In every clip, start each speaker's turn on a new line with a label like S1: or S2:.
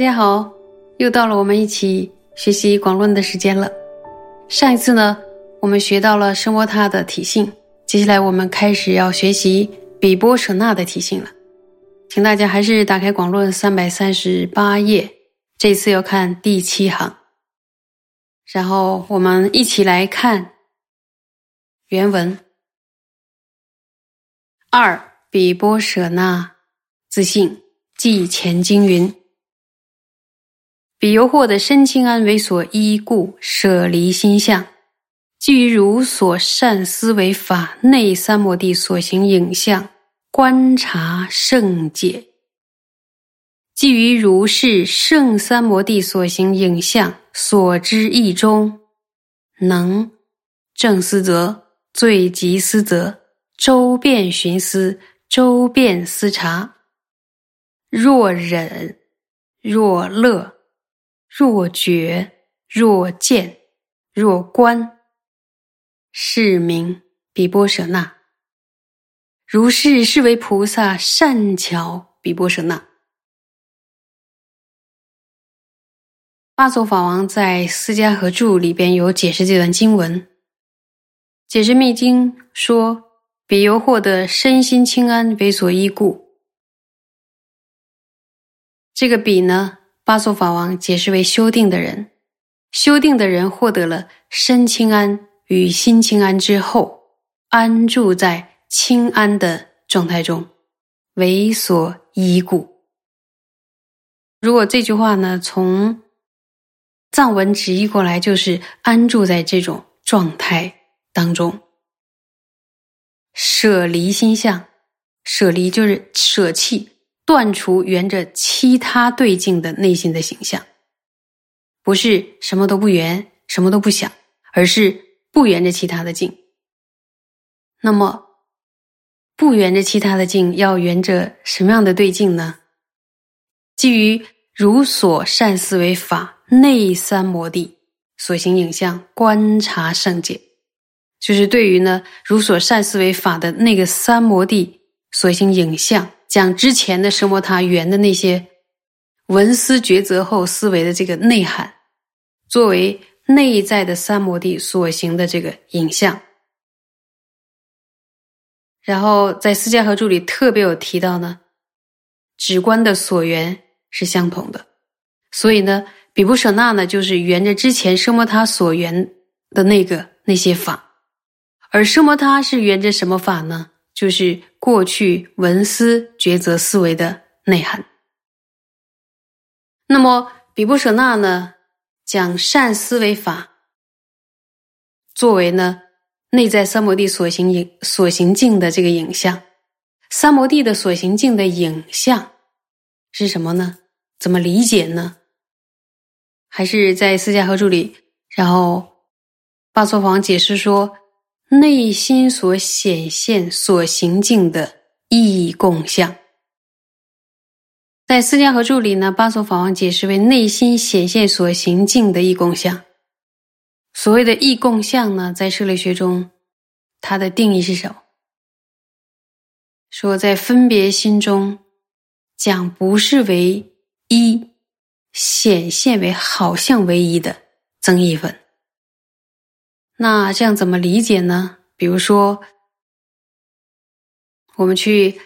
S1: 大家好，又到了我们一起学习广论的时间了。上一次呢，我们学到了声波塔的体性，接下来我们开始要学习比波舍那的体性了。请大家还是打开广论三百三十八页，这次要看第七行，然后我们一起来看原文。二比波舍那自信，即前经云。彼由获得身清安为所依故，舍离心相，基于如所善思维法内三摩地所行影像，观察圣解；基于如是圣三摩地所行影像所知意中，能正思则最极思则周遍寻思，周遍思察，若忍若乐。若觉，若见，若观，是名比波舍那。如是是为菩萨善巧比波舍那。八祖法王在《释迦合著》里边有解释这段经文，解释密经说：比由获得身心清安为所依故。这个比呢？八祖法王解释为修定的人，修定的人获得了身清安与心清安之后，安住在清安的状态中，为所依故。如果这句话呢，从藏文直译过来，就是安住在这种状态当中，舍离心相，舍离就是舍弃。断除缘着其他对境的内心的形象，不是什么都不缘，什么都不想，而是不缘着其他的境。那么，不缘着其他的境，要缘着什么样的对境呢？基于如所善思维法内三摩地所行影像观察圣解，就是对于呢如所善思维法的那个三摩地所行影像。讲之前的什么他圆的那些文思抉择后思维的这个内涵，作为内在的三摩地所行的这个影像，然后在《私家合著》里特别有提到呢，指观的所缘是相同的，所以呢，比布舍那呢就是圆着之前奢摩他所缘的那个那些法，而奢摩他是圆着什么法呢？就是过去文思抉择思维的内涵。那么比波舍那呢，讲善思维法，作为呢内在三摩地所行影所行境的这个影像，三摩地的所行境的影像是什么呢？怎么理解呢？还是在四家合注里，然后巴措房解释说。内心所显现、所行境的义共相，在《四家合注》里呢，巴索法王解释为内心显现所行境的义共相。所谓的义共相呢，在社类学中，它的定义是什么？说在分别心中，讲不是为一，显现为好像为一的增益分。那这样怎么理解呢？比如说，我们去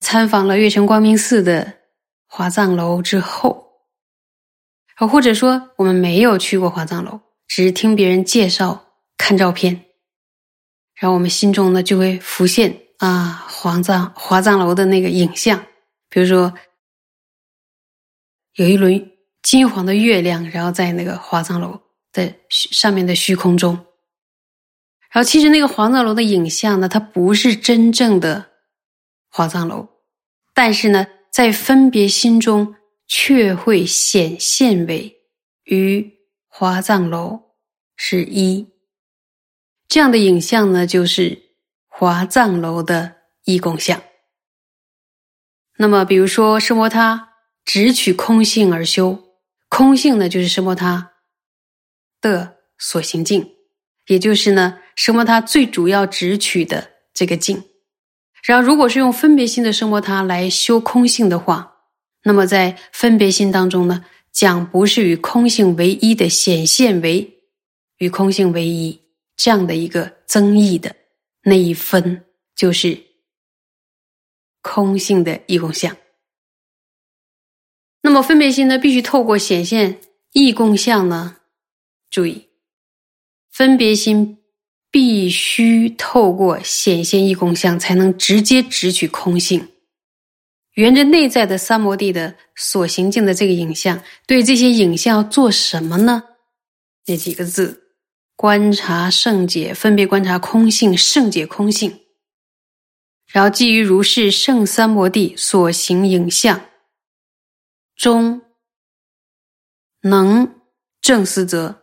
S1: 参访了月城光明寺的华藏楼之后，或者说我们没有去过华藏楼，只是听别人介绍、看照片，然后我们心中呢就会浮现啊，华藏华藏楼的那个影像，比如说有一轮金黄的月亮，然后在那个华藏楼的上面的虚空中。然后，其实那个华藏楼的影像呢，它不是真正的华藏楼，但是呢，在分别心中却会显现为与华藏楼是一。这样的影像呢，就是华藏楼的一共相。那么，比如说，释摩他只取空性而修，空性呢，就是释摩他的所行境，也就是呢声波它最主要直取的这个境。然后，如果是用分别心的生摩他来修空性的话，那么在分别心当中呢，讲不是与空性为一的显现为与空性为一这样的一个增益的那一分，就是空性的异共相。那么分别心呢，必须透过显现异共相呢，注意分别心。必须透过显现异空相，才能直接直取空性。沿着内在的三摩地的所行境的这个影像，对这些影像要做什么呢？那几个字：观察圣解，分别观察空性，圣解空性。然后基于如是圣三摩地所行影像中，能正思则，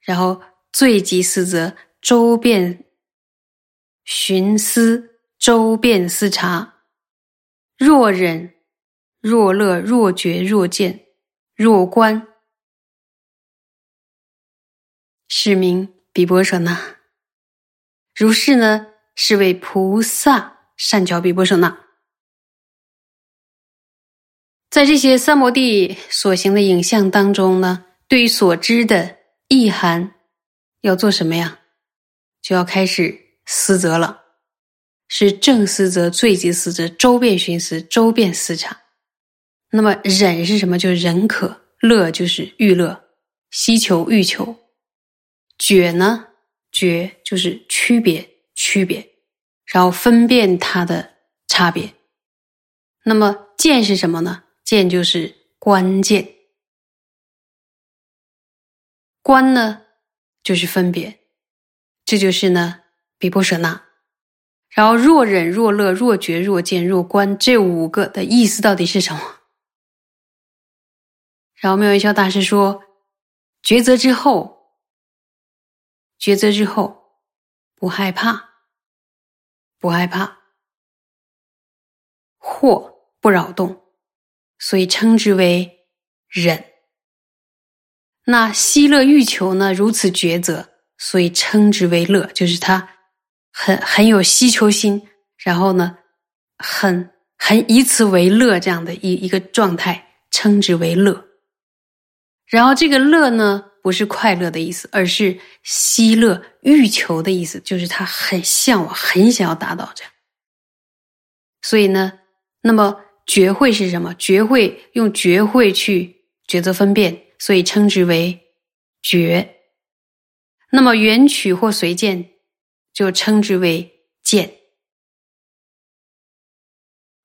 S1: 然后最极思则。周遍寻思，周遍思察。若忍，若乐，若觉，若见，若观，是名比波舍那。如是呢，是为菩萨善巧比波舍那。在这些三摩地所行的影像当中呢，对于所知的意涵，要做什么呀？就要开始思则了，是正思则、最极思则、周遍寻思、周遍思察。那么忍是什么？就是忍可；乐就是欲乐，希求欲求；觉呢？觉就是区别区别，然后分辨它的差别。那么见是什么呢？见就是关键，观呢就是分别。这就是呢，比波舍那。然后若忍若乐若觉若见若观这五个的意思到底是什么？然后妙云霄大师说：抉择之后，抉择之后不害怕，不害怕，或不扰动，所以称之为忍。那希乐欲求呢？如此抉择。所以称之为乐，就是他很很有希求心，然后呢，很很以此为乐这样的一一个状态，称之为乐。然后这个乐呢，不是快乐的意思，而是希乐欲求的意思，就是他很向往，很想要达到这样。所以呢，那么觉会是什么？觉会用觉会去抉择分辨，所以称之为觉。那么缘取或随见，就称之为见；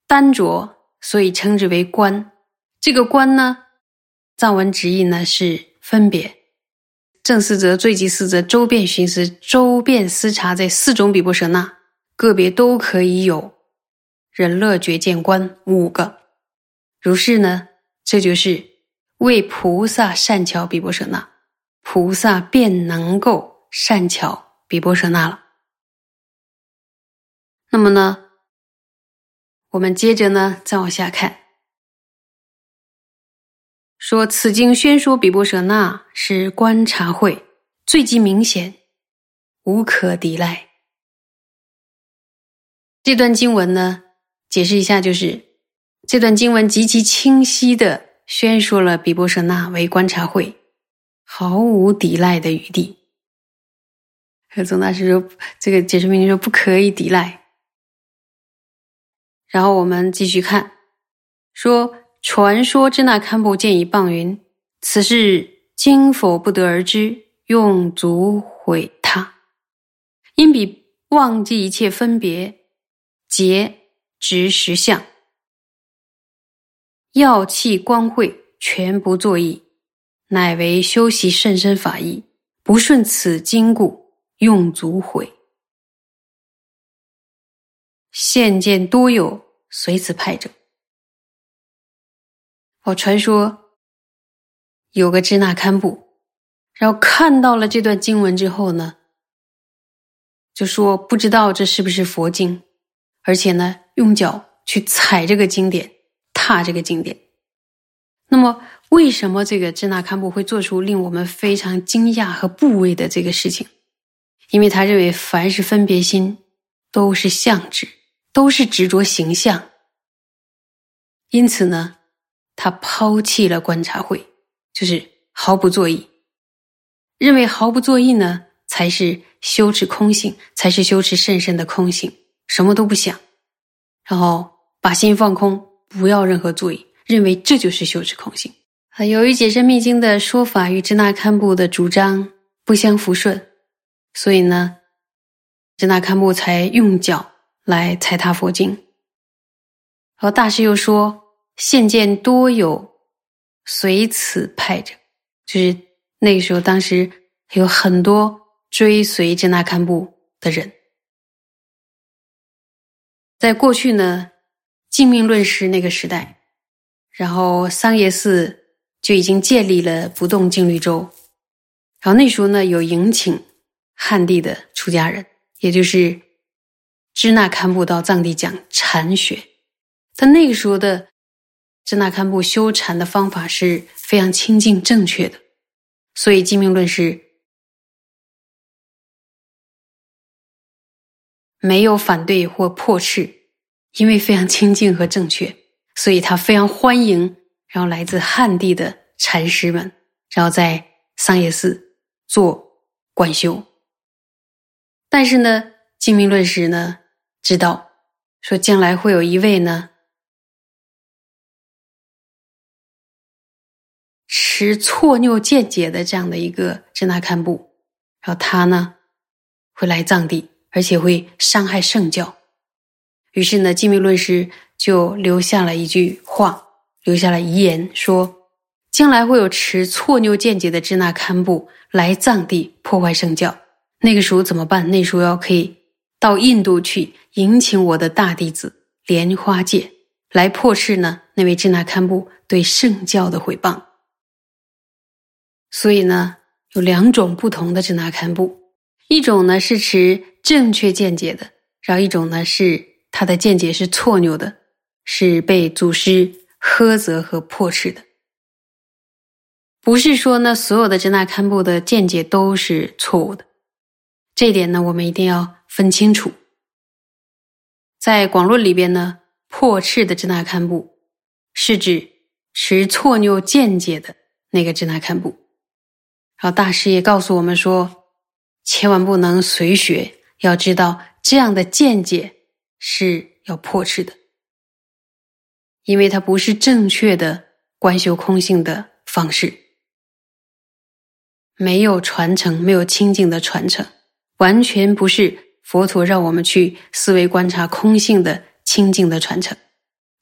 S1: 单着，所以称之为观。这个观呢，藏文直译呢是分别。正四则、最极四则、周遍寻思、周遍思察这四种比波舍那，个别都可以有忍乐觉见观五个。如是呢，这就是为菩萨善巧比波舍那。菩萨便能够善巧比波舍那了。那么呢，我们接着呢再往下看，说此经宣说比波舍那是观察会最极明显，无可抵赖。这段经文呢，解释一下，就是这段经文极其清晰的宣说了比波舍那为观察会。毫无抵赖的余地。和宗大师说：“这个解释明说不可以抵赖。”然后我们继续看，说传说支那堪布见以谤云：“此事今否不得而知，用足毁他。因彼忘记一切分别，结执实相，药气光会全不作意。”乃为修习甚深法义，不顺此经故，用足毁。现见多有随此派者。哦，传说有个支那堪布，然后看到了这段经文之后呢，就说不知道这是不是佛经，而且呢，用脚去踩这个经典，踏这个经典。那么，为什么这个支那堪布会做出令我们非常惊讶和不畏的这个事情？因为他认为凡是分别心都是相执，都是执着形象。因此呢，他抛弃了观察会，就是毫不作意，认为毫不作意呢才是修持空性，才是修持甚深的空性，什么都不想，然后把心放空，不要任何作意，认为这就是修持空性。啊，由于解释密经的说法与支那堪布的主张不相符顺。所以呢，支那堪布才用脚来踩踏佛经。而大师又说，现见多有随此派者，就是那个时候，当时有很多追随支那堪布的人。在过去呢，净命论师那个时代，然后桑耶寺就已经建立了不动净律州，然后那时候呢，有迎请。汉地的出家人，也就是支那堪布到藏地讲禅学。他那个时候的支那堪布修禅的方法是非常清净正确的，所以《金命论》是没有反对或破斥，因为非常清净和正确，所以他非常欢迎，然后来自汉地的禅师们，然后在桑耶寺做观修。但是呢，金明论师呢知道说将来会有一位呢持错谬见解的这样的一个支那堪布，然后他呢会来藏地，而且会伤害圣教。于是呢，金明论师就留下了一句话，留下了遗言，说将来会有持错谬见解的支那堪布来藏地破坏圣教。那个时候怎么办？那时候要可以到印度去迎请我的大弟子莲花戒来破斥呢那位支那堪布对圣教的毁谤。所以呢，有两种不同的支那堪布，一种呢是持正确见解的，然后一种呢是他的见解是错谬的，是被祖师呵责和破斥的。不是说呢所有的支那堪布的见解都是错误的。这点呢，我们一定要分清楚。在广论里边呢，破斥的支那堪布是指持错谬见解的那个支那堪布。然后大师也告诉我们说，千万不能随学，要知道这样的见解是要破斥的，因为它不是正确的观修空性的方式，没有传承，没有清净的传承。完全不是佛陀让我们去思维观察空性的清净的传承，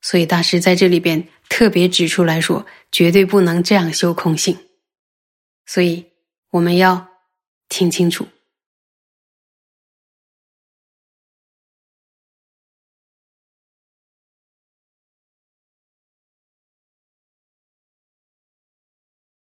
S1: 所以大师在这里边特别指出来说，绝对不能这样修空性，所以我们要听清楚。